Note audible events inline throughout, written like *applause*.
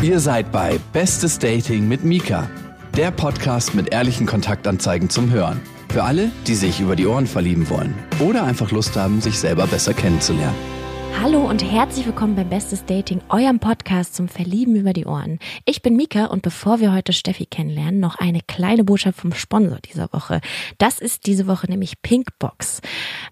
Ihr seid bei Bestes Dating mit Mika, der Podcast mit ehrlichen Kontaktanzeigen zum Hören. Für alle, die sich über die Ohren verlieben wollen oder einfach Lust haben, sich selber besser kennenzulernen. Hallo und herzlich willkommen beim Bestes Dating, eurem Podcast zum Verlieben über die Ohren. Ich bin Mika und bevor wir heute Steffi kennenlernen, noch eine kleine Botschaft vom Sponsor dieser Woche. Das ist diese Woche nämlich Pinkbox.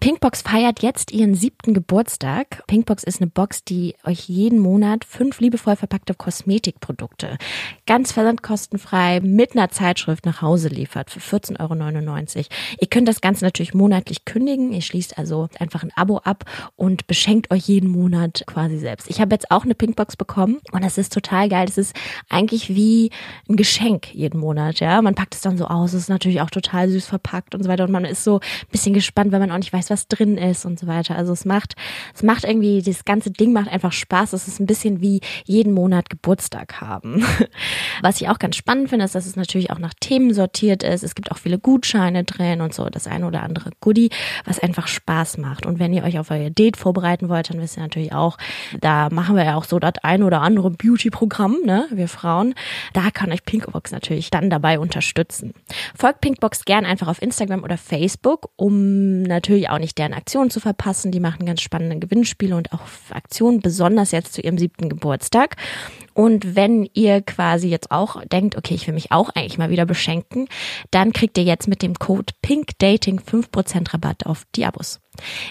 Pinkbox feiert jetzt ihren siebten Geburtstag. Pinkbox ist eine Box, die euch jeden Monat fünf liebevoll verpackte Kosmetikprodukte ganz versandkostenfrei mit einer Zeitschrift nach Hause liefert für 14,99 Euro. Ihr könnt das Ganze natürlich monatlich kündigen. Ihr schließt also einfach ein Abo ab und beschenkt euch jeden Monat quasi selbst. Ich habe jetzt auch eine Pinkbox bekommen und das ist total geil. Das ist eigentlich wie ein Geschenk jeden Monat, ja. Man packt es dann so aus, es ist natürlich auch total süß verpackt und so weiter und man ist so ein bisschen gespannt, weil man auch nicht weiß, was drin ist und so weiter. Also es macht, es macht irgendwie, das ganze Ding macht einfach Spaß. Es ist ein bisschen wie jeden Monat Geburtstag haben. *laughs* Was ich auch ganz spannend finde, ist, dass es natürlich auch nach Themen sortiert ist. Es gibt auch viele Gutscheine drin und so das eine oder andere Goodie, was einfach Spaß macht. Und wenn ihr euch auf euer Date vorbereiten wollt, wisst ihr natürlich auch, da machen wir ja auch so das ein oder andere Beauty-Programm, ne, wir Frauen. Da kann euch Pinkbox natürlich dann dabei unterstützen. Folgt Pinkbox gern einfach auf Instagram oder Facebook, um natürlich auch nicht deren Aktionen zu verpassen. Die machen ganz spannende Gewinnspiele und auch Aktionen, besonders jetzt zu ihrem siebten Geburtstag. Und wenn ihr quasi jetzt auch denkt, okay, ich will mich auch eigentlich mal wieder beschenken, dann kriegt ihr jetzt mit dem Code PINKDATING 5% Rabatt auf die.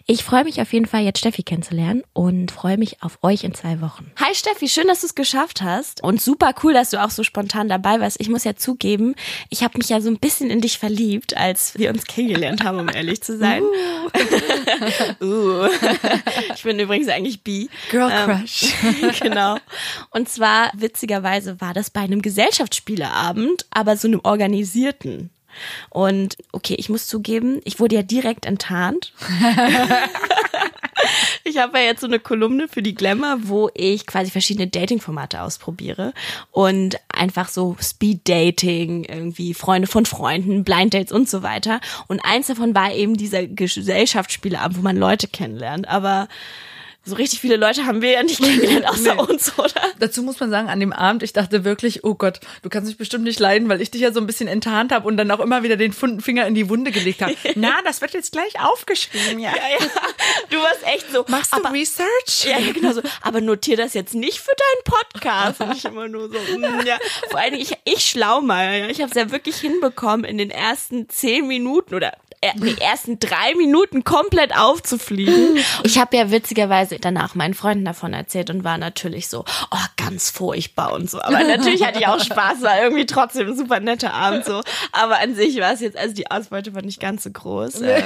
Ich freue mich auf jeden Fall, jetzt Steffi kennenzulernen und freue mich auf euch in zwei Wochen. Hi Steffi, schön, dass du es geschafft hast und super cool, dass du auch so spontan dabei warst. Ich muss ja zugeben, ich habe mich ja so ein bisschen in dich verliebt, als wir uns kennengelernt haben, um ehrlich zu sein. Uh. *laughs* uh. Ich bin übrigens eigentlich bi. Girl ähm, Crush. *laughs* Genau. Und zwar, witzigerweise, war das bei einem Gesellschaftsspieleabend, aber so einem organisierten. Und okay, ich muss zugeben, ich wurde ja direkt enttarnt. *laughs* ich habe ja jetzt so eine Kolumne für die Glamour, wo ich quasi verschiedene Dating-Formate ausprobiere und einfach so Speed-Dating, irgendwie Freunde von Freunden, Blind Dates und so weiter. Und eins davon war eben dieser Gesellschaftsspieleabend, wo man Leute kennenlernt. Aber so richtig viele Leute haben wir ja nicht kennengelernt, *laughs* außer nee. uns, oder? Dazu muss man sagen, an dem Abend, ich dachte wirklich, oh Gott, du kannst mich bestimmt nicht leiden, weil ich dich ja so ein bisschen enttarnt habe und dann auch immer wieder den Finger in die Wunde gelegt habe. *laughs* Na, das wird jetzt gleich aufgeschrieben, ja. ja, ja. Du warst echt so. Machst du aber, Research? Ja, ja, genau so. Aber notier das jetzt nicht für deinen Podcast. Und ich *laughs* immer nur so, mm, ja. Vor allen Dingen, ich, ich schlau mal, ja. Ich habe es ja wirklich hinbekommen, in den ersten zehn Minuten oder die ersten drei Minuten komplett aufzufliegen. Ich habe ja witzigerweise danach meinen Freunden davon erzählt und war natürlich so, oh, ganz furchtbar und so. Aber natürlich hatte ich auch Spaß, war irgendwie trotzdem ein super netter Abend so. Aber an sich war es jetzt, also die Ausbeute war nicht ganz so groß. Nee.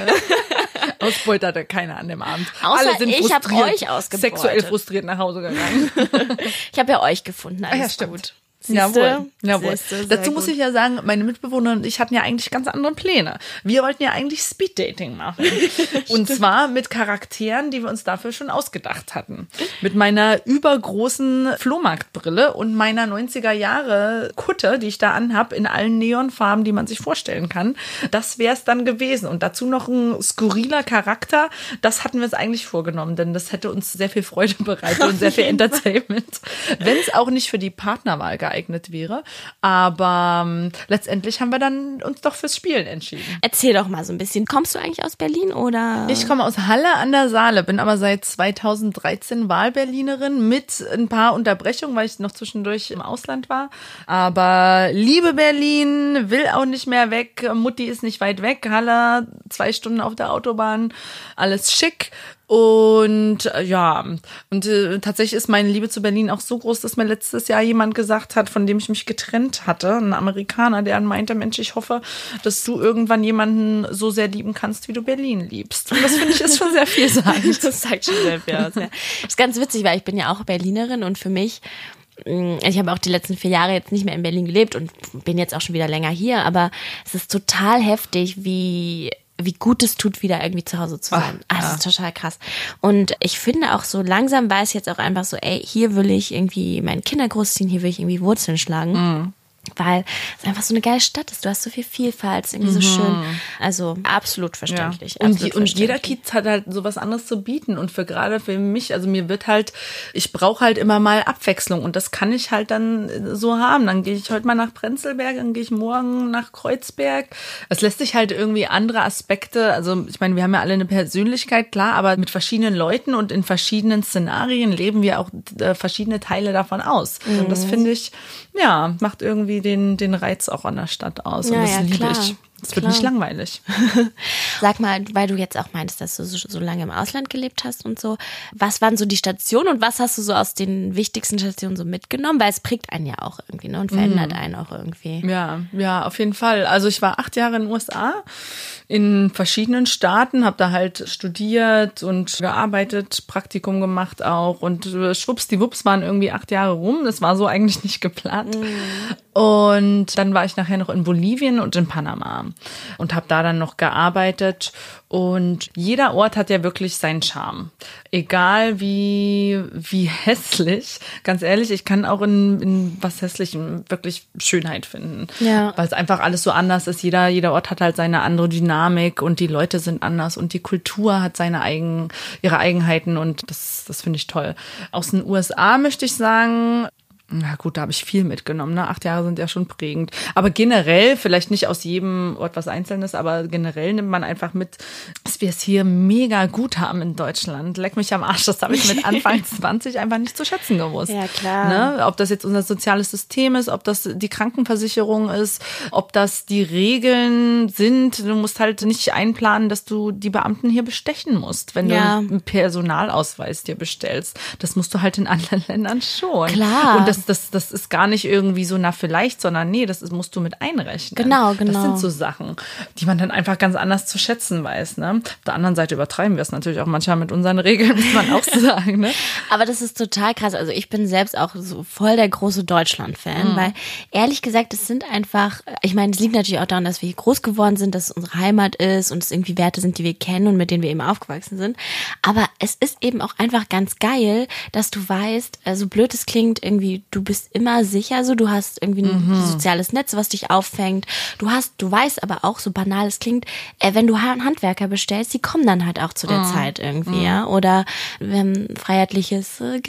Ausbeute hatte keiner an dem Abend. Außer Alle sind ich habe euch ausgebeutet. Sexuell frustriert nach Hause gegangen. *laughs* ich habe ja euch gefunden, alles ah, ja, stimmt. gut. Siehste? Jawohl. Jawohl. Siehste, Dazu muss ich ja sagen, meine Mitbewohner und ich hatten ja eigentlich ganz andere Pläne. Wir wollten ja eigentlich Speeddating machen. *laughs* und zwar mit Charakteren, die wir uns dafür schon ausgedacht hatten. Mit meiner übergroßen Flohmarktbrille und meiner 90er Jahre Kutte, die ich da anhab, in allen Neonfarben, die man sich vorstellen kann. Das wäre es dann gewesen. Und dazu noch ein skurriler Charakter. Das hatten wir uns eigentlich vorgenommen, denn das hätte uns sehr viel Freude bereitet und sehr viel *laughs* Entertainment. Wenn es auch nicht für die Partnerwahl gab geeignet wäre. Aber ähm, letztendlich haben wir dann uns doch fürs Spielen entschieden. Erzähl doch mal so ein bisschen. Kommst du eigentlich aus Berlin oder? Ich komme aus Halle an der Saale, bin aber seit 2013 Wahlberlinerin mit ein paar Unterbrechungen, weil ich noch zwischendurch im Ausland war. Aber liebe Berlin, will auch nicht mehr weg. Mutti ist nicht weit weg. Halle, zwei Stunden auf der Autobahn, alles schick. Und äh, ja, und äh, tatsächlich ist meine Liebe zu Berlin auch so groß, dass mir letztes Jahr jemand gesagt hat, von dem ich mich getrennt hatte, ein Amerikaner, der meinte, Mensch, ich hoffe, dass du irgendwann jemanden so sehr lieben kannst, wie du Berlin liebst. Und das finde ich ist schon sehr vielsagend. *laughs* das zeigt schon sehr viel aus. Ja. Das ist ganz witzig, weil ich bin ja auch Berlinerin und für mich mm, ich habe auch die letzten vier Jahre jetzt nicht mehr in Berlin gelebt und bin jetzt auch schon wieder länger hier, aber es ist total heftig, wie wie gut es tut, wieder irgendwie zu Hause zu sein. Ach, ah, das ist total krass. Und ich finde auch so langsam weiß jetzt auch einfach so, ey, hier will ich irgendwie meine Kinder großziehen, hier will ich irgendwie Wurzeln schlagen. Mhm. Weil es einfach so eine geile Stadt ist. Du hast so viel Vielfalt, ist irgendwie mhm. so schön. Also absolut verständlich. Ja. Und, absolut und jeder Kiez hat halt so was anderes zu bieten. Und für gerade für mich, also mir wird halt, ich brauche halt immer mal Abwechslung und das kann ich halt dann so haben. Dann gehe ich heute mal nach Prenzlberg, dann gehe ich morgen nach Kreuzberg. Es lässt sich halt irgendwie andere Aspekte, also ich meine, wir haben ja alle eine Persönlichkeit, klar, aber mit verschiedenen Leuten und in verschiedenen Szenarien leben wir auch äh, verschiedene Teile davon aus. Mhm. Das finde ich, ja, macht irgendwie den, den Reiz auch an der Stadt aus. Ja, und das ja, liebe klar. ich. Es wird nicht langweilig. *laughs* Sag mal, weil du jetzt auch meintest, dass du so, so, lange im Ausland gelebt hast und so. Was waren so die Stationen und was hast du so aus den wichtigsten Stationen so mitgenommen? Weil es prägt einen ja auch irgendwie ne? und verändert mm. einen auch irgendwie. Ja, ja, auf jeden Fall. Also ich war acht Jahre in den USA, in verschiedenen Staaten, habe da halt studiert und gearbeitet, Praktikum gemacht auch und äh, schwuppsdiwupps waren irgendwie acht Jahre rum. Das war so eigentlich nicht geplant. Mm. Und dann war ich nachher noch in Bolivien und in Panama und habe da dann noch gearbeitet. Und jeder Ort hat ja wirklich seinen Charme. Egal wie, wie *laughs* hässlich. Ganz ehrlich, ich kann auch in, in was Hässlichem wirklich Schönheit finden. Ja. Weil es einfach alles so anders ist. Jeder, jeder Ort hat halt seine andere Dynamik und die Leute sind anders und die Kultur hat seine eigen, ihre Eigenheiten und das, das finde ich toll. Aus den USA möchte ich sagen, na gut, da habe ich viel mitgenommen. Ne? Acht Jahre sind ja schon prägend. Aber generell, vielleicht nicht aus jedem Ort was Einzelnes, aber generell nimmt man einfach mit, dass wir es hier mega gut haben in Deutschland. Leck mich am Arsch, das habe ich mit *laughs* Anfang 20 einfach nicht zu schätzen gewusst. Ja, klar. Ne? Ob das jetzt unser soziales System ist, ob das die Krankenversicherung ist, ob das die Regeln sind. Du musst halt nicht einplanen, dass du die Beamten hier bestechen musst, wenn ja. du einen Personalausweis dir bestellst. Das musst du halt in anderen Ländern schon. Klar. Das das, das, ist gar nicht irgendwie so, na vielleicht, sondern nee, das ist, musst du mit einrechnen. Genau, genau. Das sind so Sachen, die man dann einfach ganz anders zu schätzen weiß. Ne? Auf der anderen Seite übertreiben wir es natürlich auch manchmal mit unseren Regeln, muss man auch *laughs* sagen. Ne? Aber das ist total krass. Also ich bin selbst auch so voll der große Deutschland-Fan, mhm. weil ehrlich gesagt, es sind einfach, ich meine, es liegt natürlich auch daran, dass wir hier groß geworden sind, dass es unsere Heimat ist und es irgendwie Werte sind, die wir kennen und mit denen wir eben aufgewachsen sind. Aber es ist eben auch einfach ganz geil, dass du weißt, so also blöd es klingt, irgendwie, du bist immer sicher, so du hast irgendwie ein mhm. soziales Netz, was dich auffängt. Du hast, du weißt aber auch, so banal es klingt, äh, wenn du Handwerker bestellst, die kommen dann halt auch zu der mhm. Zeit irgendwie, mhm. ja. Oder ähm, freiheitliches äh,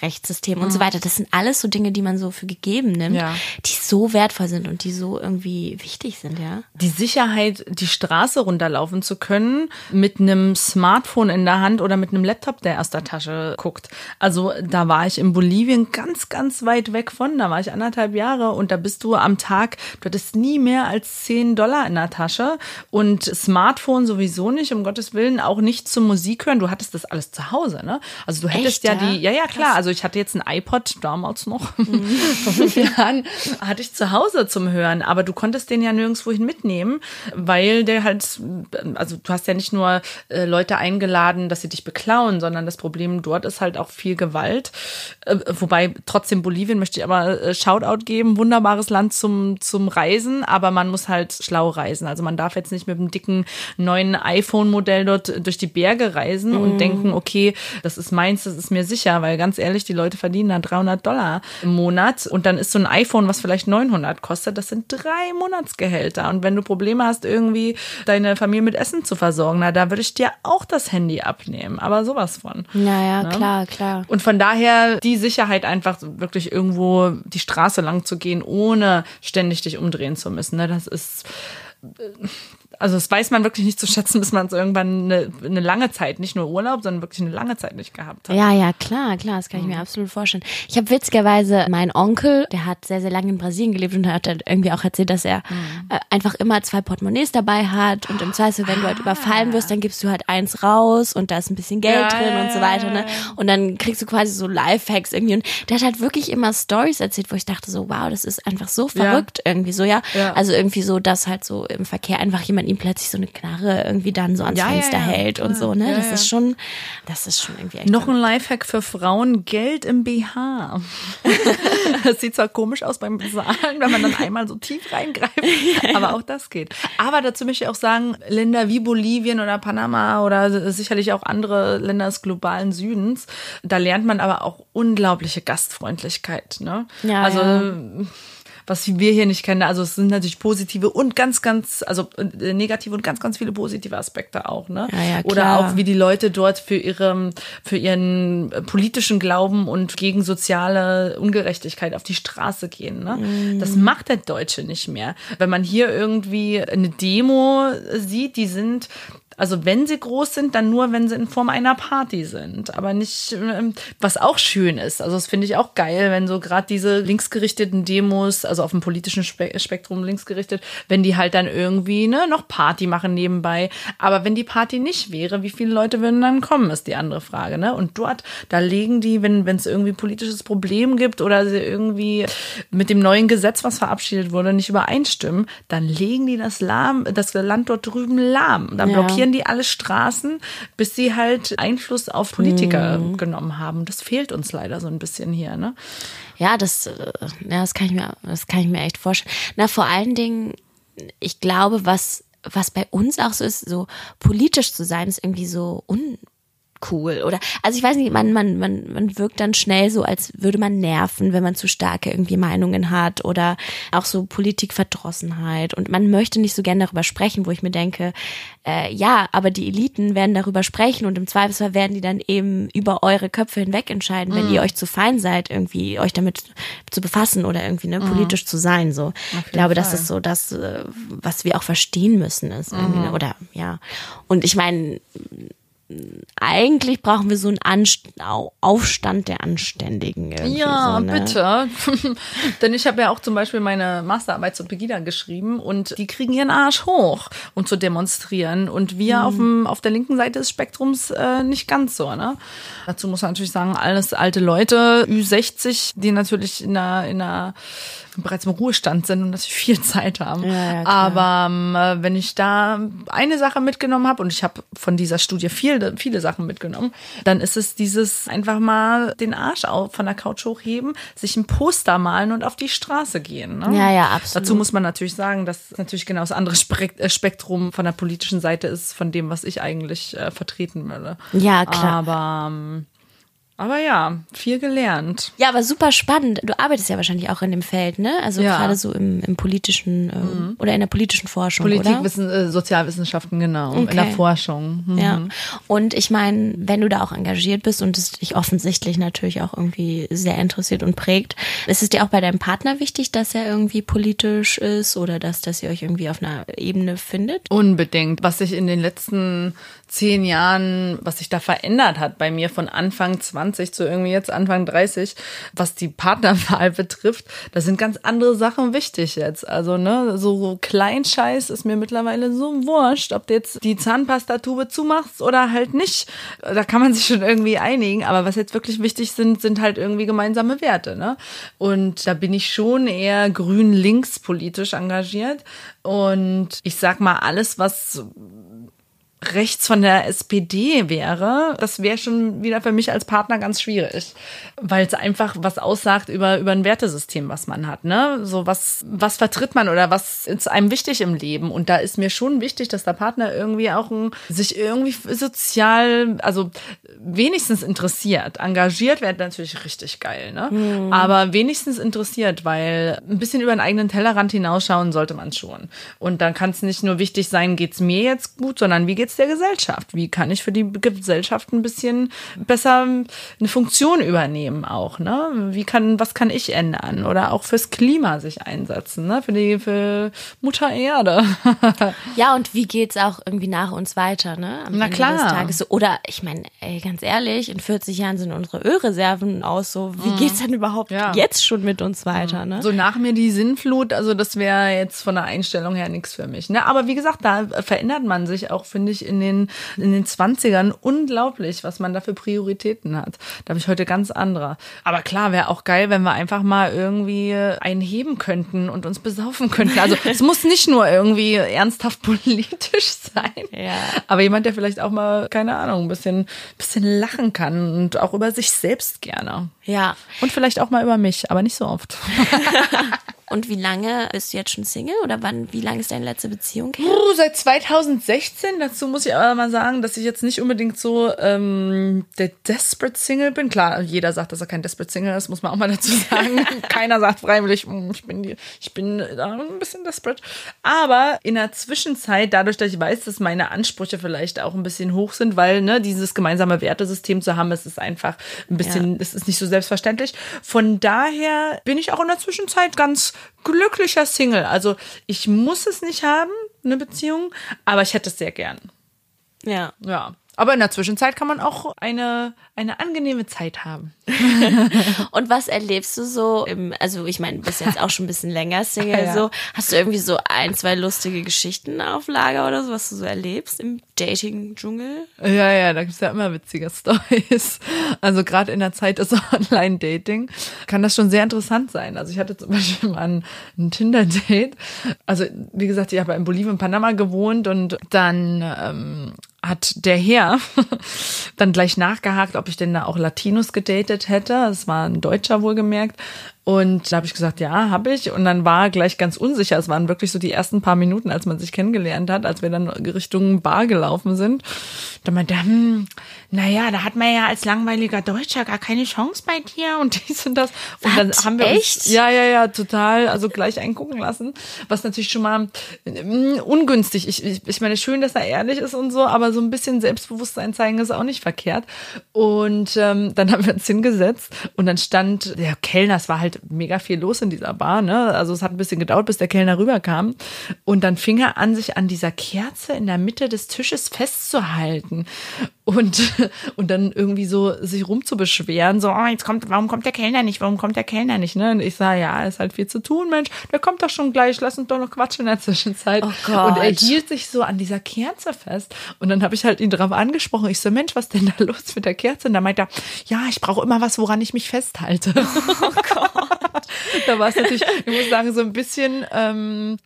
Rechtssystem und so mhm. weiter. Das sind alles so Dinge, die man so für gegeben nimmt, ja. die so wertvoll sind und die so irgendwie wichtig sind, ja. Die Sicherheit, die Straße runterlaufen zu können, mit einem Smartphone in der Hand oder mit einem Laptop, der aus der Tasche guckt. Also da war ich in Bolivien ganz, ganz weit weg von, da war ich anderthalb Jahre und da bist du am Tag, du hattest nie mehr als 10 Dollar in der Tasche und Smartphone sowieso nicht, um Gottes Willen, auch nicht zum Musik hören. Du hattest das alles zu Hause, ne? Also du hättest Echt, ja, ja, die, ja, ja, klar. Krass. Also ich hatte jetzt ein iPod damals noch, mhm. *laughs* vor fünf Jahren, hatte ich zu Hause zum Hören, aber du konntest den ja nirgendwohin mitnehmen, weil der halt, also du hast ja nicht nur äh, Leute eingeladen, dass sie dich beklauen, sondern das Problem dort ist halt auch viel Gewalt. Äh, wobei trotzdem Bolivien möchte ich aber äh, Shoutout geben. Wunderbares Land zum, zum Reisen, aber man muss halt schlau reisen. Also man darf jetzt nicht mit einem dicken neuen iPhone-Modell dort durch die Berge reisen mm. und mhm. denken, okay, das ist meins, das ist mir sicher, weil ganz ehrlich, die Leute verdienen da 300 Dollar im Monat und dann ist so ein iPhone, was vielleicht 900 kostet, das sind drei Monatsgehälter. Und wenn du Probleme hast, irgendwie deine Familie mit Essen zu versorgen, na, da würde ich dir auch das Handy abnehmen. Aber sowas von. Naja, ne? klar, klar. Und von daher die Sicherheit einfach wirklich irgendwie irgendwo die Straße lang zu gehen, ohne ständig dich umdrehen zu müssen. Ne? Das ist also das weiß man wirklich nicht zu schätzen, bis man es irgendwann eine, eine, lange Zeit, nicht nur Urlaub, sondern wirklich eine lange Zeit nicht gehabt hat. Ja, ja, klar, klar, das kann ich mir mhm. absolut vorstellen. Ich habe witzigerweise meinen Onkel, der hat sehr, sehr lange in Brasilien gelebt und hat halt irgendwie auch erzählt, dass er mhm. äh, einfach immer zwei Portemonnaies dabei hat und im Zweifel, wenn du halt überfallen wirst, dann gibst du halt eins raus und da ist ein bisschen Geld ja, drin und so weiter, ne? Und dann kriegst du quasi so Lifehacks irgendwie und der hat halt wirklich immer Stories erzählt, wo ich dachte so, wow, das ist einfach so verrückt ja. irgendwie so, ja? ja. Also irgendwie so, dass halt so im Verkehr einfach jemand ihm plötzlich so eine Knarre irgendwie dann so ans ja, Fenster ja, ja. hält und so, ne? das ist schon, das ist schon irgendwie echt Noch ein Lifehack für Frauen, Geld im BH. *laughs* das sieht zwar komisch aus beim Bezahlen, wenn man dann einmal so tief reingreift, aber auch das geht. Aber dazu möchte ich auch sagen, Länder wie Bolivien oder Panama oder sicherlich auch andere Länder des globalen Südens, da lernt man aber auch unglaubliche Gastfreundlichkeit, ne? Ja, also was wir hier nicht kennen. Also es sind natürlich positive und ganz, ganz, also äh, negative und ganz, ganz viele positive Aspekte auch, ne? Ja, ja, Oder auch wie die Leute dort für ihre, für ihren politischen Glauben und gegen soziale Ungerechtigkeit auf die Straße gehen. Ne? Mhm. Das macht der Deutsche nicht mehr. Wenn man hier irgendwie eine Demo sieht, die sind also wenn sie groß sind, dann nur, wenn sie in Form einer Party sind. Aber nicht, ähm, was auch schön ist. Also das finde ich auch geil, wenn so gerade diese linksgerichteten Demos, also auf dem politischen Spektrum linksgerichtet, wenn die halt dann irgendwie ne, noch Party machen nebenbei. Aber wenn die Party nicht wäre, wie viele Leute würden dann kommen, ist die andere Frage. Ne? Und dort, da legen die, wenn es irgendwie politisches Problem gibt oder sie irgendwie mit dem neuen Gesetz, was verabschiedet wurde, nicht übereinstimmen, dann legen die das, lahm, das Land dort drüben lahm. Dann blockieren blockieren die alle Straßen, bis sie halt Einfluss auf Politiker mhm. genommen haben. Das fehlt uns leider so ein bisschen hier, ne? Ja, das, äh, ja, das kann ich mir, das kann ich mir echt vorstellen. Na, vor allen Dingen, ich glaube, was, was bei uns auch so ist, so politisch zu sein, ist irgendwie so un, cool oder also ich weiß nicht, man man man man wirkt dann schnell so, als würde man nerven, wenn man zu starke irgendwie Meinungen hat oder auch so Politikverdrossenheit und man möchte nicht so gerne darüber sprechen, wo ich mir denke, äh, ja, aber die Eliten werden darüber sprechen und im Zweifelsfall werden die dann eben über eure Köpfe hinweg entscheiden, wenn mm. ihr euch zu fein seid, irgendwie euch damit zu befassen oder irgendwie ne, mhm. politisch zu sein. So, ich glaube, Fall. das ist so das, äh, was wir auch verstehen müssen, ist irgendwie, mm. ne? oder ja. Und ich meine eigentlich brauchen wir so einen Anst Aufstand der Anständigen. Ja, so, ne? bitte. *laughs* Denn ich habe ja auch zum Beispiel meine Masterarbeit zu Pegida geschrieben und die kriegen ihren Arsch hoch, um zu demonstrieren. Und wir mhm. auf, dem, auf der linken Seite des Spektrums äh, nicht ganz so. Ne? Dazu muss man natürlich sagen, alles alte Leute, Ü60, die natürlich in einer, in einer bereits im Ruhestand sind und natürlich viel *laughs* Zeit haben. Ja, ja, Aber ähm, wenn ich da eine Sache mitgenommen habe und ich habe von dieser Studie viel, viele Sachen mitgenommen, dann ist es dieses einfach mal den Arsch von der Couch hochheben, sich ein Poster malen und auf die Straße gehen. Ne? Ja, ja, absolut. Dazu muss man natürlich sagen, dass natürlich genau das andere äh, Spektrum von der politischen Seite ist, von dem, was ich eigentlich äh, vertreten würde. Ja, klar. Aber ähm, aber ja, viel gelernt. Ja, aber super spannend. Du arbeitest ja wahrscheinlich auch in dem Feld, ne? Also ja. gerade so im, im politischen äh, mhm. oder in der politischen Forschung. Politik, Wissen, äh, Sozialwissenschaften, genau. Okay. In der Forschung. Mhm. Ja. Und ich meine, wenn du da auch engagiert bist und es dich offensichtlich natürlich auch irgendwie sehr interessiert und prägt, ist es dir auch bei deinem Partner wichtig, dass er irgendwie politisch ist oder dass, dass ihr euch irgendwie auf einer Ebene findet? Unbedingt. Was sich in den letzten zehn Jahren, was sich da verändert hat bei mir von Anfang 20 zu irgendwie jetzt Anfang 30, was die Partnerwahl betrifft, da sind ganz andere Sachen wichtig jetzt. Also, ne, so Kleinscheiß ist mir mittlerweile so wurscht, ob du jetzt die Zahnpastatube zumachst oder halt nicht. Da kann man sich schon irgendwie einigen. Aber was jetzt wirklich wichtig sind, sind halt irgendwie gemeinsame Werte, ne? Und da bin ich schon eher grün-links politisch engagiert. Und ich sag mal, alles, was rechts von der SPD wäre, das wäre schon wieder für mich als Partner ganz schwierig, weil es einfach was aussagt über über ein Wertesystem, was man hat, ne? So was was vertritt man oder was ist einem wichtig im Leben und da ist mir schon wichtig, dass der Partner irgendwie auch ein, sich irgendwie sozial, also wenigstens interessiert. Engagiert wäre natürlich richtig geil, ne? Mhm. Aber wenigstens interessiert, weil ein bisschen über den eigenen Tellerrand hinausschauen sollte man schon. Und dann kann es nicht nur wichtig sein, geht's mir jetzt gut, sondern wie geht's der Gesellschaft? Wie kann ich für die Gesellschaft ein bisschen besser eine Funktion übernehmen auch, ne? Wie kann, was kann ich ändern? Oder auch fürs Klima sich einsetzen, ne? Für die, für Mutter Erde. ja, und wie geht's auch irgendwie nach uns weiter, ne? Am Na Ende klar. Des Tages. Oder, ich meine, ey, ganz ehrlich, in 40 Jahren sind unsere Ölreserven aus, so, wie mhm. geht's denn überhaupt ja. jetzt schon mit uns weiter, ne? So nach mir die Sinnflut, also das wäre jetzt von der Einstellung her nichts für mich, ne? Aber wie gesagt, da verändert man sich auch, finde ich, in den, in den 20ern unglaublich, was man da für Prioritäten hat. Da habe ich heute ganz andere. Aber klar, wäre auch geil, wenn wir einfach mal irgendwie einheben könnten und uns besaufen könnten. Also *laughs* es muss nicht nur irgendwie ernsthaft politisch *laughs* sein, ja. aber jemand, der vielleicht auch mal, keine Ahnung, ein bisschen, bisschen lachen kann und auch über sich selbst gerne. Ja. Und vielleicht auch mal über mich, aber nicht so oft. *laughs* Und wie lange bist du jetzt schon Single oder wann, wie lange ist deine letzte Beziehung her? Uh, seit 2016. Dazu muss ich aber mal sagen, dass ich jetzt nicht unbedingt so ähm, der Desperate Single bin. Klar, jeder sagt, dass er kein Desperate Single ist, muss man auch mal dazu *laughs* sagen. Keiner sagt freiwillig, hm, ich bin, die, ich bin da ein bisschen desperate. Aber in der Zwischenzeit, dadurch, dass ich weiß, dass meine Ansprüche vielleicht auch ein bisschen hoch sind, weil ne, dieses gemeinsame Wertesystem zu haben, es ist einfach ein bisschen, ja. es ist nicht so selbstverständlich. Von daher bin ich auch in der Zwischenzeit ganz glücklicher Single. Also ich muss es nicht haben, eine Beziehung, aber ich hätte es sehr gern. Ja. Ja. Aber in der Zwischenzeit kann man auch eine, eine angenehme Zeit haben. *laughs* und was erlebst du so im, also ich meine, du bist jetzt auch schon ein bisschen länger Single, *laughs* ja. so. Hast du irgendwie so ein, zwei lustige Geschichten auf Lager oder so, was du so erlebst im Dating-Dschungel? Ja, ja, da gibt's ja immer witzige *laughs* Stories. Also gerade in der Zeit des Online-Dating kann das schon sehr interessant sein. Also ich hatte zum Beispiel mal ein, ein Tinder-Date. Also wie gesagt, ich habe in Bolivien und Panama gewohnt und dann ähm, hat der Herr *laughs* dann gleich nachgehakt, ob ich denn da auch Latinos gedatet hätte. Es war ein Deutscher wohlgemerkt. Und da habe ich gesagt, ja, habe ich. Und dann war gleich ganz unsicher. Es waren wirklich so die ersten paar Minuten, als man sich kennengelernt hat, als wir dann Richtung Bar gelaufen sind. Da meinte er, hm, naja, da hat man ja als langweiliger Deutscher gar keine Chance bei dir und *laughs* dies und das. Und dann haben wir echt? Uns, ja, ja, ja, total. Also gleich eingucken lassen. Was natürlich schon mal mh, ungünstig. Ich, ich, ich meine, schön, dass er ehrlich ist und so, aber so ein bisschen Selbstbewusstsein zeigen ist auch nicht verkehrt. Und ähm, dann haben wir uns hingesetzt und dann stand der Kellner, es war halt halt mega viel los in dieser Bar, ne? Also es hat ein bisschen gedauert, bis der Kellner rüberkam. Und dann fing er an, sich an dieser Kerze in der Mitte des Tisches festzuhalten und, *laughs* und dann irgendwie so sich rumzubeschweren, so, oh, jetzt kommt, warum kommt der Kellner nicht, warum kommt der Kellner nicht, ne? Und ich sage, ja, ist halt viel zu tun, Mensch, der kommt doch schon gleich, lass uns doch noch quatschen in der Zwischenzeit. Oh. Und er hielt sich so an dieser Kerze fest und dann habe ich halt ihn darauf angesprochen, ich so, Mensch, was denn da los mit der Kerze? Und da meint er, ja, ich brauche immer was, woran ich mich festhalte. Oh Gott. *laughs* da war es natürlich, ich muss sagen, so ein bisschen ähm,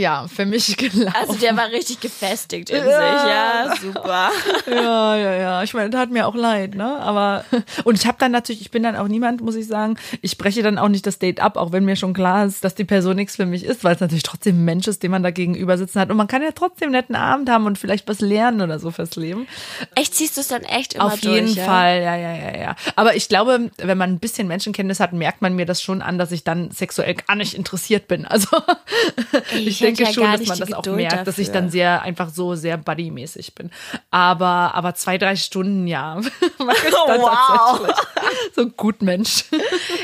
ja, für mich *laughs* gelaufen. Also der war richtig gefestigt in ja. sich, ja, super. *laughs* Ja, ja, ja. Ich meine, das hat mir auch leid, ne? Aber und ich habe dann natürlich, ich bin dann auch niemand, muss ich sagen. Ich breche dann auch nicht das Date ab, auch wenn mir schon klar ist, dass die Person nichts für mich ist, weil es natürlich trotzdem ein Mensch ist, den man da gegenüber sitzen hat. Und man kann ja trotzdem einen netten Abend haben und vielleicht was lernen oder so fürs Leben. Echt ziehst du es dann echt immer Auf durch, jeden ja? Fall, ja, ja, ja, ja. Aber ich glaube, wenn man ein bisschen Menschenkenntnis hat, merkt man mir das schon an, dass ich dann sexuell gar nicht interessiert bin. Also *laughs* ich denke ja schon, dass man das auch merkt, dafür. dass ich dann sehr einfach so sehr buddymäßig bin. Aber aber zwei drei Stunden ja, *laughs* wow. so gut Mensch.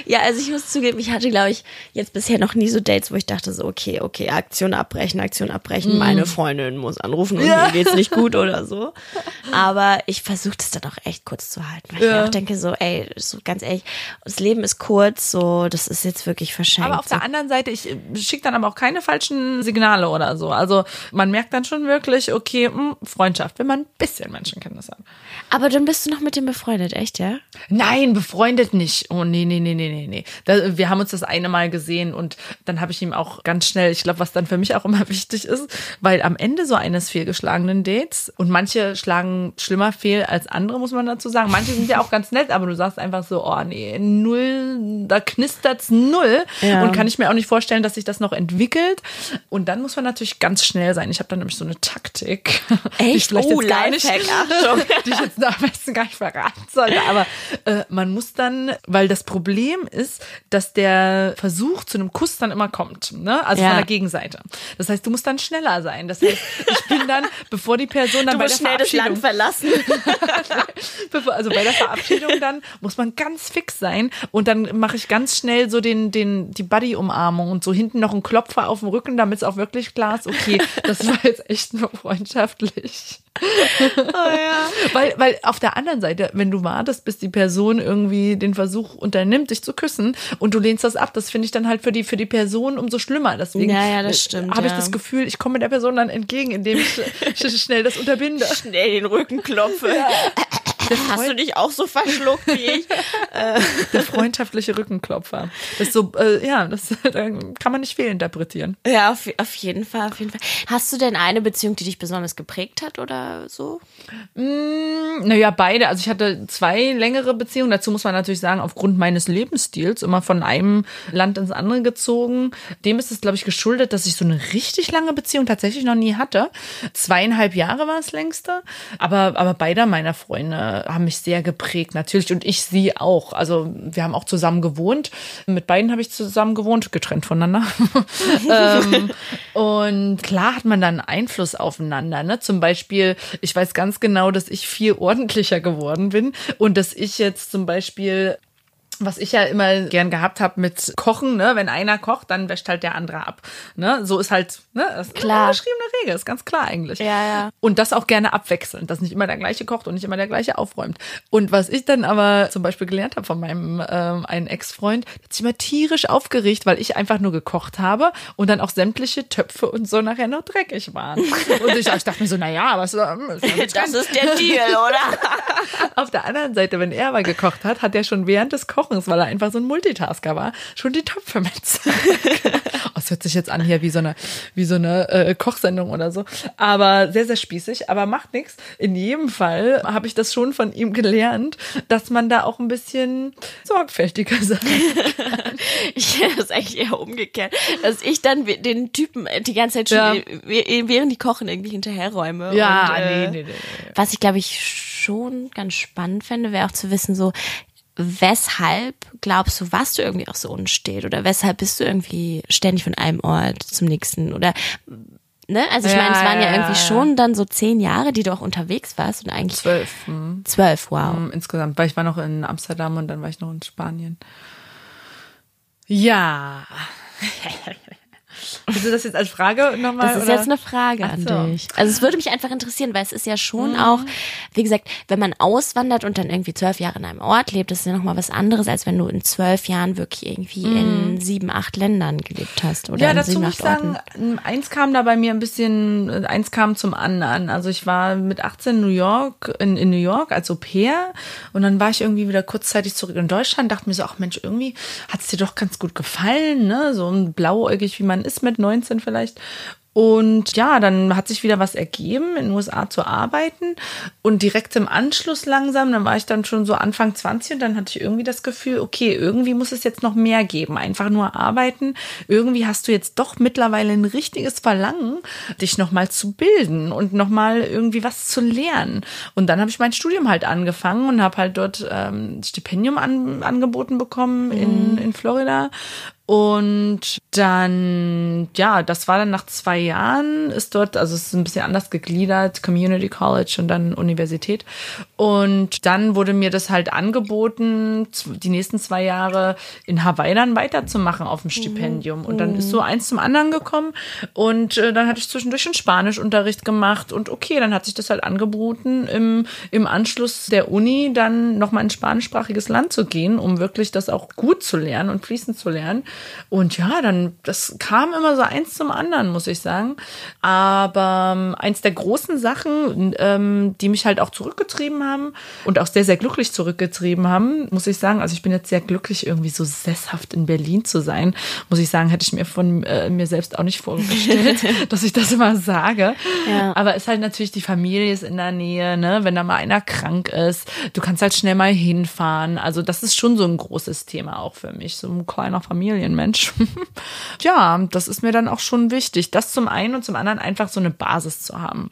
Ja, also ich muss zugeben, ich hatte glaube ich jetzt bisher noch nie so Dates, wo ich dachte so okay okay Aktion abbrechen, Aktion abbrechen, mm. meine Freundin muss anrufen und ja. mir geht's nicht gut oder so. *laughs* Aber ich versuche das dann auch echt kurz zu halten, weil ja. ich auch denke so ey so ganz ehrlich, das Leben ist kurz, so das ist jetzt wirklich verschenkt. Aber auf der anderen Seite, ich schicke dann aber auch keine falschen Signale oder so. Also man merkt dann schon wirklich, okay, mh, hm, Freundschaft, wenn man ein bisschen Menschenkenntnis hat. Aber dann bist du noch mit dem befreundet, echt, ja? Nein, befreundet nicht. Oh nee, nee, nee, nee, nee, nee. Da, wir haben uns das eine Mal gesehen und dann habe ich ihm auch ganz schnell, ich glaube, was dann für mich auch immer *laughs* wichtig ist, weil am Ende so eines fehlgeschlagenen Dates und manche schlagen schlimmer fehl als andere, muss man dazu sagen. Manche sind ja auch ganz nett, aber du sagst einfach so, oh nee, null, da knistert's null ja. und kann ich mir auch nicht vorstellen, dass sich das noch entwickelt. Und dann muss man natürlich ganz schnell sein. Ich habe dann nämlich so eine Taktik, Echt? *laughs* die ich vielleicht oh, jetzt gar nicht, *laughs* Achtung. die ich jetzt am besten gar nicht verraten sollte. Aber äh, man muss dann, weil das Problem ist, dass der Versuch zu einem Kuss dann immer kommt, ne? Also ja. von der Gegenseite. Das heißt, du musst dann schneller sein. Das heißt, ich bin dann, *laughs* bevor die Person dann du bei der schnell das Land verlassen. also bei der Verabschiedung dann muss man ganz fix sein und dann mache ich ganz schnell so den den die Buddy Umarmung und so hinten noch einen Klopfer auf dem Rücken, damit es auch wirklich Glas, okay, das war jetzt echt nur freundschaftlich. Oh ja. weil, weil auf der anderen Seite, wenn du wartest, bis die Person irgendwie den Versuch unternimmt, dich zu küssen und du lehnst das ab, das finde ich dann halt für die, für die Person umso schlimmer. Deswegen ja, ja, das stimmt. Habe ja. ich das Gefühl, ich komme der Person dann entgegen, indem ich *laughs* schnell das unterbinde. Schnell den Rücken klopfe. Ja. *laughs* Hast du dich auch so verschluckt wie ich? *laughs* Der freundschaftliche Rückenklopfer. Das ist so, äh, ja, das *laughs* kann man nicht fehlinterpretieren. Ja, auf, auf, jeden Fall, auf jeden Fall. Hast du denn eine Beziehung, die dich besonders geprägt hat oder so? Mm, Naja, beide. Also ich hatte zwei längere Beziehungen. Dazu muss man natürlich sagen, aufgrund meines Lebensstils immer von einem Land ins andere gezogen. Dem ist es, glaube ich, geschuldet, dass ich so eine richtig lange Beziehung tatsächlich noch nie hatte. Zweieinhalb Jahre war es längste. Aber, aber beide meiner Freunde haben mich sehr geprägt, natürlich. Und ich sie auch. Also wir haben auch zusammen gewohnt. Mit beiden habe ich zusammen gewohnt, getrennt voneinander. *laughs* ähm, und klar hat man dann Einfluss aufeinander. Ne? Zum Beispiel, ich weiß ganz genau, dass ich viel ordentlicher geworden bin und dass ich jetzt zum Beispiel was ich ja immer gern gehabt habe mit Kochen, ne? Wenn einer kocht, dann wäscht halt der andere ab. Ne? So ist halt, ne? Das ist klar. eine geschriebene Regel, ist ganz klar eigentlich. Ja, ja. Und das auch gerne abwechselnd, dass nicht immer der gleiche kocht und nicht immer der gleiche aufräumt. Und was ich dann aber zum Beispiel gelernt habe von meinem ähm, einen Ex-Freund, hat sich immer tierisch aufgeregt, weil ich einfach nur gekocht habe und dann auch sämtliche Töpfe und so nachher noch dreckig waren. und ich, ich dachte mir so, naja, was ähm, das ist der Deal, oder? *laughs* Auf der anderen Seite, wenn er mal gekocht hat, hat er schon während des Kochens Kochens, weil er einfach so ein Multitasker war, schon die Töpfe mit. *laughs* oh, das hört sich jetzt an hier wie so eine, wie so eine äh, Kochsendung oder so. Aber sehr, sehr spießig, aber macht nichts. In jedem Fall habe ich das schon von ihm gelernt, dass man da auch ein bisschen sorgfältiger sein kann. *laughs* ich das ist eigentlich eher umgekehrt, dass ich dann den Typen die ganze Zeit schon, ja. während die kochen, irgendwie hinterherräume. Ja, und, äh, nee, nee, nee. Was ich glaube ich schon ganz spannend fände, wäre auch zu wissen, so, weshalb glaubst du, warst du irgendwie auch so unstet oder weshalb bist du irgendwie ständig von einem Ort zum nächsten oder ne? Also ich ja, meine, es waren ja, ja, irgendwie schon dann so zehn Jahre, die du auch unterwegs warst und eigentlich zwölf. Hm. Zwölf, wow. Hm, insgesamt, weil ich war noch in Amsterdam und dann war ich noch in Spanien. Ja. *laughs* Willst du das jetzt als Frage nochmal? Das ist oder? jetzt eine Frage Ach an so. dich. Also es würde mich einfach interessieren, weil es ist ja schon mhm. auch, wie gesagt, wenn man auswandert und dann irgendwie zwölf Jahre in einem Ort lebt, das ist ja nochmal was anderes, als wenn du in zwölf Jahren wirklich irgendwie mhm. in sieben, acht Ländern gelebt hast. Oder ja, dazu sieben, muss ich sagen, eins kam da bei mir ein bisschen, eins kam zum anderen. Also ich war mit 18 in New York, in, in New York als Au pair und dann war ich irgendwie wieder kurzzeitig zurück in Deutschland, dachte mir so, ach Mensch, irgendwie hat es dir doch ganz gut gefallen, ne? So blauäugig, wie man ist mit 19 vielleicht. Und ja, dann hat sich wieder was ergeben, in den USA zu arbeiten. Und direkt im Anschluss langsam, dann war ich dann schon so Anfang 20 und dann hatte ich irgendwie das Gefühl, okay, irgendwie muss es jetzt noch mehr geben. Einfach nur arbeiten. Irgendwie hast du jetzt doch mittlerweile ein richtiges Verlangen, dich nochmal zu bilden und nochmal irgendwie was zu lernen. Und dann habe ich mein Studium halt angefangen und habe halt dort ähm, Stipendium an, angeboten bekommen in, mhm. in Florida und dann, ja, das war dann nach zwei Jahren, ist dort, also es ist ein bisschen anders gegliedert, Community College und dann Universität. Und dann wurde mir das halt angeboten, die nächsten zwei Jahre in Hawaii dann weiterzumachen auf dem Stipendium. Und dann ist so eins zum anderen gekommen. Und äh, dann hatte ich zwischendurch schon Spanischunterricht gemacht. Und okay, dann hat sich das halt angeboten, im, im Anschluss der Uni dann nochmal in ein spanischsprachiges Land zu gehen, um wirklich das auch gut zu lernen und fließend zu lernen. Und ja, dann, das kam immer so eins zum anderen, muss ich sagen. Aber ähm, eins der großen Sachen, ähm, die mich halt auch zurückgetrieben haben und auch sehr, sehr glücklich zurückgetrieben haben, muss ich sagen. Also ich bin jetzt sehr glücklich, irgendwie so sesshaft in Berlin zu sein. Muss ich sagen, hätte ich mir von äh, mir selbst auch nicht vorgestellt, *laughs* dass ich das immer sage. Ja. Aber es ist halt natürlich, die Familie ist in der Nähe, ne? Wenn da mal einer krank ist, du kannst halt schnell mal hinfahren. Also das ist schon so ein großes Thema auch für mich, so ein kleiner Familien. Medienmensch. *laughs* ja, das ist mir dann auch schon wichtig, das zum einen und zum anderen einfach so eine Basis zu haben.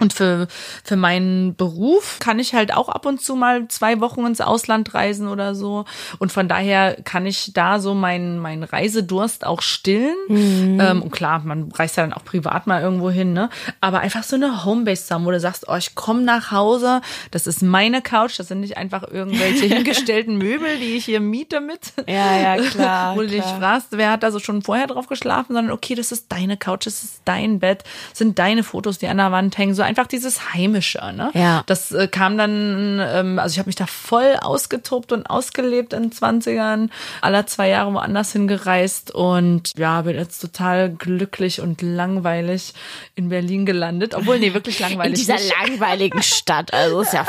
Und für, für meinen Beruf kann ich halt auch ab und zu mal zwei Wochen ins Ausland reisen oder so. Und von daher kann ich da so meinen mein Reisedurst auch stillen. Mhm. Ähm, und klar, man reist ja dann auch privat mal irgendwo hin, ne? Aber einfach so eine Homebase haben, wo du sagst, oh, ich komme nach Hause, das ist meine Couch, das sind nicht einfach irgendwelche *laughs* hingestellten Möbel, die ich hier miete mit. Ja, ja, *laughs* klar. wo du dich fragst, wer hat da so schon vorher drauf geschlafen, sondern okay, das ist deine Couch, das ist dein Bett, sind deine Fotos, die an der Wand hängen, so einfach dieses Heimische. Ne? Ja. Das äh, kam dann, ähm, also ich habe mich da voll ausgetobt und ausgelebt in den 20ern, aller zwei Jahre woanders hingereist und ja, bin jetzt total glücklich und langweilig in Berlin gelandet. Obwohl, nee, wirklich *laughs* langweilig. In dieser nicht. langweiligen Stadt, also ist ja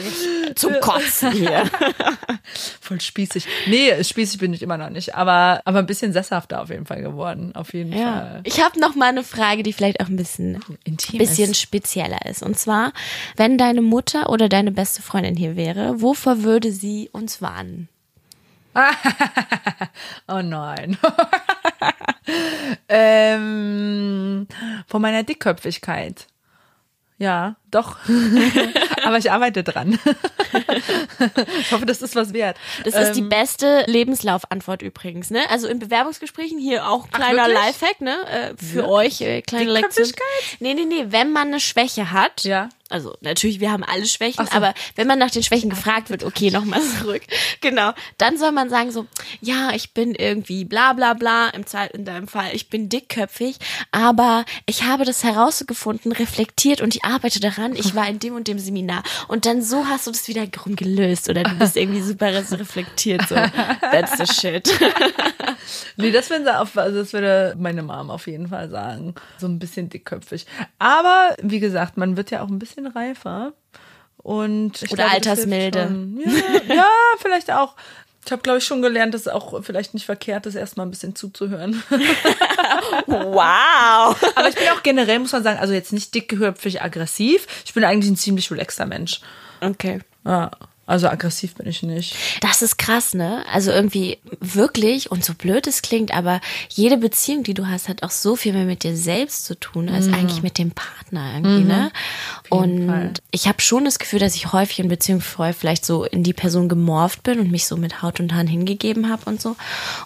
*laughs* zum Kotzen hier. *laughs* Voll spießig. Nee, spießig bin ich immer noch nicht, aber, aber ein bisschen sesshafter auf jeden Fall geworden. Auf jeden ja. Fall. Ich habe noch mal eine Frage, die vielleicht auch ein bisschen, Intim bisschen ist. Spezieller ist. Und zwar, wenn deine Mutter oder deine beste Freundin hier wäre, wovor würde sie uns warnen? *laughs* oh nein. *laughs* ähm, von meiner Dickköpfigkeit. Ja, doch. *laughs* Aber ich arbeite dran. *laughs* ich hoffe, das ist was wert. Das ist ähm, die beste Lebenslaufantwort übrigens, ne? Also in Bewerbungsgesprächen hier auch kleiner Lifehack, ne? Äh, für ja. euch, äh, kleine Lektion. Nee, nee, nee, wenn man eine Schwäche hat, ja also natürlich, wir haben alle Schwächen, so. aber wenn man nach den Schwächen gefragt wird, okay, nochmal *laughs* zurück. Genau. Dann soll man sagen so, ja, ich bin irgendwie bla bla bla, im Zeit in deinem Fall, ich bin dickköpfig, aber ich habe das herausgefunden, reflektiert und ich arbeite daran, ich war in dem und dem Seminar. Und dann so hast du das wiederum gelöst oder du bist irgendwie super reflektiert. So, that's the shit. *laughs* nee, das würde, auf, also das würde meine Mom auf jeden Fall sagen. So ein bisschen dickköpfig. Aber wie gesagt, man wird ja auch ein bisschen bisschen reifer. Und Oder glaube, altersmilde. Ja, ja, vielleicht auch. Ich habe, glaube ich, schon gelernt, dass es auch vielleicht nicht verkehrt ist, erstmal ein bisschen zuzuhören. *laughs* wow. Aber ich bin auch generell, muss man sagen, also jetzt nicht dickgehöpfig aggressiv. Ich bin eigentlich ein ziemlich relaxter Mensch. Okay. Ja. Also aggressiv bin ich nicht. Das ist krass, ne? Also irgendwie wirklich, und so blöd es klingt, aber jede Beziehung, die du hast, hat auch so viel mehr mit dir selbst zu tun, als mhm. eigentlich mit dem Partner irgendwie, mhm. ne? Und Fall. ich habe schon das Gefühl, dass ich häufig in Beziehungen vorher vielleicht so in die Person gemorpht bin und mich so mit Haut und Haaren hingegeben habe und so.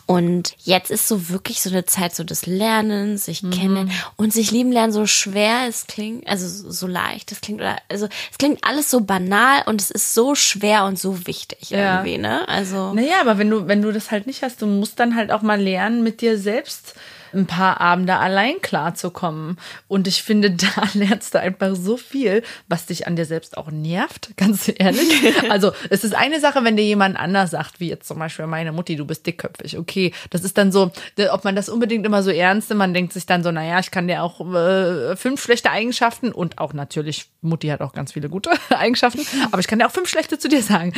Und jetzt ist so wirklich so eine Zeit so des Lernens, sich mhm. kennen und sich lieben lernen so schwer es klingt, also so leicht es klingt, oder also es klingt alles so banal und es ist so schwer schwer und so wichtig ja. irgendwie, ne? Also. Naja, aber wenn du, wenn du das halt nicht hast, du musst dann halt auch mal lernen, mit dir selbst ein paar Abende allein klarzukommen. Und ich finde, *laughs* da lernst du einfach so viel, was dich an dir selbst auch nervt, ganz ehrlich. *laughs* Also es ist eine Sache, wenn dir jemand anders sagt, wie jetzt zum Beispiel meine Mutti, du bist dickköpfig. Okay, das ist dann so, ob man das unbedingt immer so ernst nimmt, man denkt sich dann so, naja, ich kann dir auch äh, fünf schlechte Eigenschaften und auch natürlich, Mutti hat auch ganz viele gute *laughs* Eigenschaften, aber ich kann dir auch fünf schlechte zu dir sagen.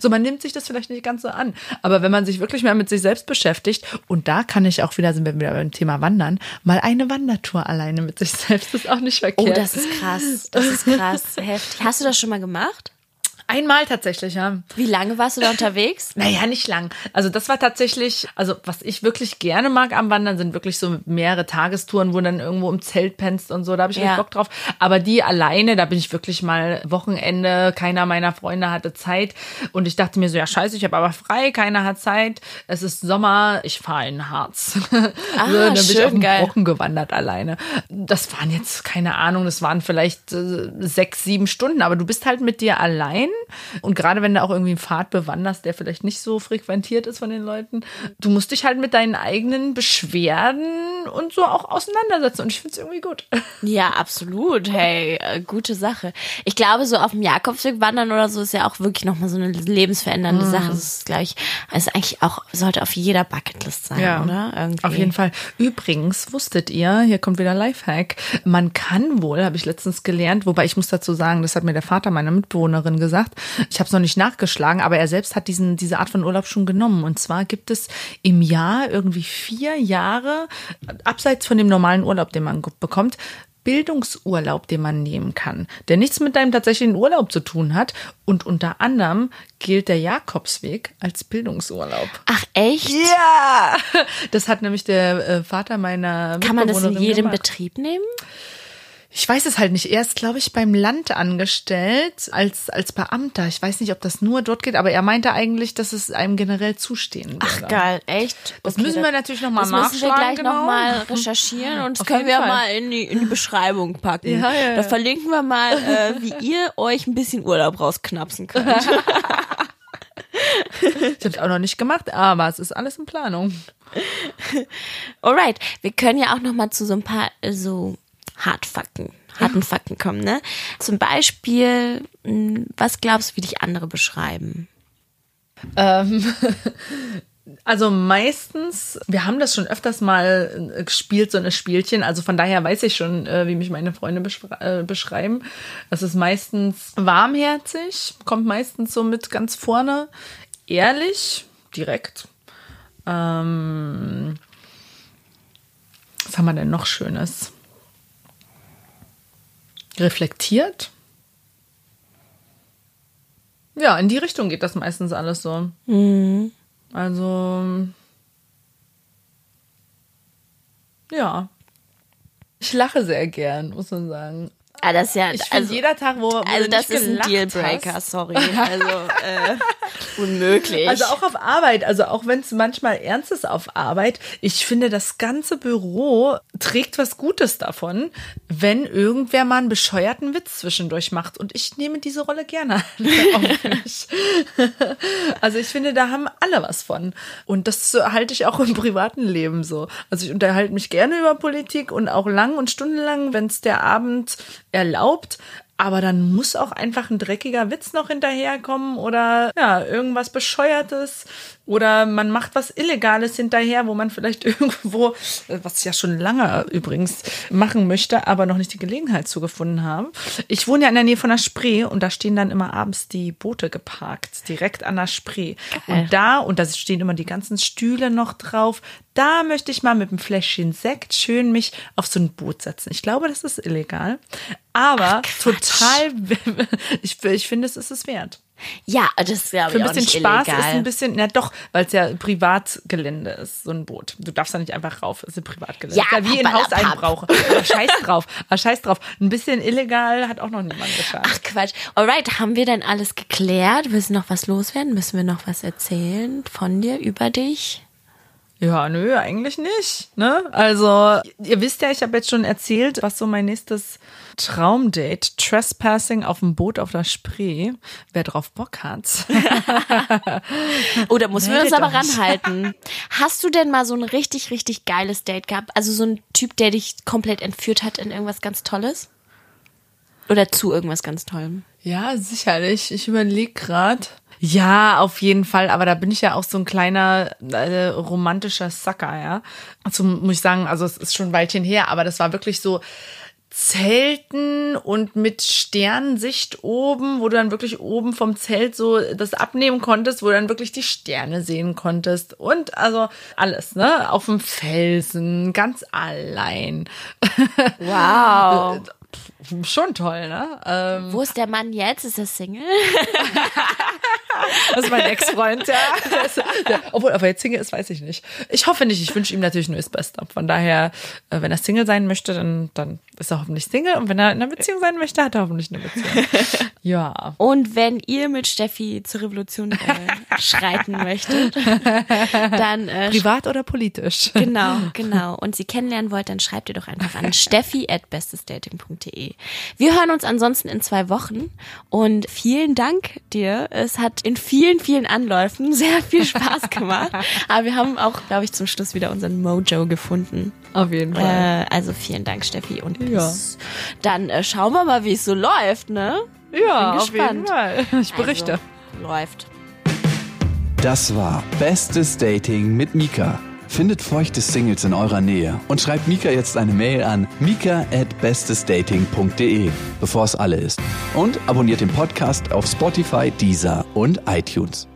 so, man nimmt sich das vielleicht nicht ganz so an. Aber wenn man sich wirklich mehr mit sich selbst beschäftigt, und da kann ich auch wieder, sind wir wieder beim Thema Wandern, mal eine Wandertour alleine mit sich selbst ist auch nicht verkehrt. Oh, das ist krass. Das ist krass. Heftig. Hast du das schon mal gemacht? Einmal tatsächlich, ja. Wie lange warst du da unterwegs? *laughs* Naja, nicht lang. Also das war tatsächlich, also was ich wirklich gerne mag am Wandern, sind wirklich so mehrere Tagestouren, wo dann irgendwo im Zelt pennst und so, da habe ich ja. Bock drauf. Aber die alleine, da bin ich wirklich mal Wochenende, keiner meiner Freunde hatte Zeit und ich dachte mir so, ja scheiße, ich habe aber frei, keiner hat Zeit, es ist Sommer, ich fahre in Harz. *laughs* Ah, so, dann bin schön, ich auf den geil. Brocken gewandert alleine. Das waren jetzt, keine Ahnung, das waren vielleicht äh, sechs, sieben Stunden, aber du bist halt mit dir allein und gerade wenn du auch irgendwie einen Pfad bewanderst, der vielleicht nicht so frequentiert ist von den Leuten, du musst dich halt mit deinen eigenen Beschwerden und so auch auseinandersetzen. Und ich finde es irgendwie gut. Ja, absolut. Hey, äh, gute Sache. Ich glaube, so auf dem Jakobsweg wandern oder so ist ja auch wirklich nochmal so eine lebensverändernde mm. Sache. Das ist, glaube ich, ist eigentlich auch, sollte auf jeder Bucketlist sein, ja, oder? Irgendwie. Auf jeden Fall. Übrigens, wusstet ihr, hier kommt wieder Lifehack, man kann wohl, habe ich letztens gelernt, wobei ich muss dazu sagen, das hat mir der Vater meiner Mitbewohnerin gesagt, gesagt. Ich habe es noch nicht nachgeschlagen, aber er selbst hat diesen, diese Art von Urlaub schon genommen. Und zwar gibt es im Jahr irgendwie vier Jahre, abseits von dem normalen Urlaub, den man bekommt, Bildungsurlaub, den man nehmen kann, der nichts mit deinem tatsächlichen Urlaub zu tun hat. Und unter anderem gilt der Jakobsweg als Bildungsurlaub. Ach echt? Ja! *laughs* Das hat nämlich der äh, Vater meiner Kann man das in jedem gemacht. Betrieb nehmen? Ich weiß es halt nicht. Er ist, glaube ich, beim Land angestellt als, als Beamter. Ich weiß nicht, ob das nur dort geht, aber er meinte eigentlich, dass es einem generell zustehen würde. Ach geil, echt? Das okay, müssen wir natürlich nochmal nachschlagen. Das müssen wir gleich genau. nochmal recherchieren und das können wir Fall. mal in die, in die Beschreibung packen. Ja, ja, da verlinken wir mal, äh, wie *laughs* ihr euch ein bisschen Urlaub rausknapsen könnt. *laughs* ich habe es auch noch nicht gemacht, aber es ist alles in Planung. *laughs* Alright, wir können ja auch nochmal zu so ein paar so Hartfakten, harten Fakten kommen, ne? Zum Beispiel, hm, was glaubst du, wie dich andere beschreiben? Ähm, *laughs* Also meistens, wir haben das schon öfters mal äh, gespielt, so ein Spielchen. Also von daher weiß ich schon, äh, wie mich meine Freunde äh, beschreiben. Das ist meistens warmherzig, kommt meistens so mit ganz vorne, ehrlich, direkt. Ähm, was haben wir denn noch Schönes? Reflektiert. Ja, in die Richtung geht das meistens alles so. Mhm. Also, ja. Ich lache sehr gern, muss man sagen. Ah, das ist ja, ich also, jeder Tag, wo, wo also das ist ein Dealbreaker, hast. sorry, also äh, *laughs* unmöglich. Also auch auf Arbeit, also auch wenn es manchmal ernst ist auf Arbeit, ich finde das ganze Büro trägt was Gutes davon, wenn irgendwer mal einen bescheuerten Witz zwischendurch macht und ich nehme diese Rolle gerne *laughs* *laughs* also ich finde, da haben alle was von und das halte ich auch im privaten Leben so. Also ich unterhalte mich gerne über Politik und auch lang und stundenlang, wenn es der Abend erlaubt, aber dann muss auch einfach ein dreckiger Witz noch hinterherkommen oder ja, irgendwas Bescheuertes oder man macht was Illegales hinterher, wo man vielleicht *laughs* irgendwo, was ich ja schon lange übrigens machen möchte, aber noch nicht die Gelegenheit zugefunden habe. Ich wohne ja in der Nähe von der Spree und da stehen dann immer abends die Boote geparkt, direkt an der Spree. Geil. Und da, und da stehen immer die ganzen Stühle noch drauf, da möchte ich mal mit einem Fläschchen Sekt schön mich auf so ein Boot setzen. Ich glaube, das ist illegal. Aber Ach, total, *laughs* ich, ich finde, es ist es wert. Ja, das ist ja Für ein bisschen Spaß illegal. ist ein bisschen, na doch, weil es ja Privatgelände ist, so ein Boot. Du darfst da nicht einfach rauf, es ist ein Privatgelände. Ja, ja wie in Hauseinbrauch. Aber scheiß drauf, aber scheiß drauf. Ein bisschen illegal hat auch noch niemand geschafft. Ach Quatsch. Alright, haben wir denn alles geklärt? Willst du noch was loswerden? Müssen wir noch was erzählen von dir, über dich? Ja, nö, eigentlich nicht. Ne? Also, ihr wisst ja, ich habe jetzt schon erzählt, was so mein nächstes Traumdate, Trespassing auf dem Boot auf der Spree. Wer drauf Bock hat. *laughs* oh, da müssen wir uns aber ranhalten. Hast du denn mal so ein richtig, richtig geiles Date gehabt? Also so ein Typ, der dich komplett entführt hat in irgendwas ganz Tolles? Oder zu irgendwas ganz Tollem? Ja, sicherlich. Ich überlege gerade. Ja, auf jeden Fall. Aber da bin ich ja auch so ein kleiner äh, romantischer Sucker, ja. Also muss ich sagen, also es ist schon ein Weilchen her, aber das war wirklich so Zelten und mit Sternsicht oben, wo du dann wirklich oben vom Zelt so das abnehmen konntest, wo du dann wirklich die Sterne sehen konntest und also alles, ne? Auf dem Felsen, ganz allein. *laughs* Wow. Schon toll, ne? Ähm, Wo ist der Mann jetzt? Ist er Single? das ist mein Ex-Freund, ja. *laughs* ja. Obwohl, ob er jetzt Single ist, weiß ich nicht. Ich hoffe nicht. Ich wünsche ihm natürlich nur das Beste. Von daher, äh, wenn er Single sein möchte, dann, dann ist er hoffentlich Single. Und wenn er in einer Beziehung sein möchte, hat er hoffentlich eine Beziehung. *laughs* Ja. Und wenn ihr mit Steffi zur Revolution äh, *laughs* schreiten möchtet, dann. Äh, Privat oder politisch? Genau, genau. Und sie kennenlernen wollt, dann schreibt ihr doch einfach an steffi bestesdating.de. Wir hören uns ansonsten in zwei Wochen. Und vielen Dank dir. Es hat in vielen, vielen Anläufen sehr viel Spaß gemacht. *laughs* Aber wir haben auch, glaube ich, zum Schluss wieder unseren Mojo gefunden. Auf jeden Fall. Äh, also vielen Dank, Steffi. Und ja. dann äh, schauen wir mal, wie es so läuft, ne? Ja, auf jeden Fall. *laughs* Ich berichte. Also, läuft. Das war Bestes Dating mit Mika. Findet feuchte Singles in eurer Nähe und schreibt Mika jetzt eine Mail an mika at bestesdating.de, bevor es alle ist. Und abonniert den Podcast auf Spotify, Deezer und iTunes.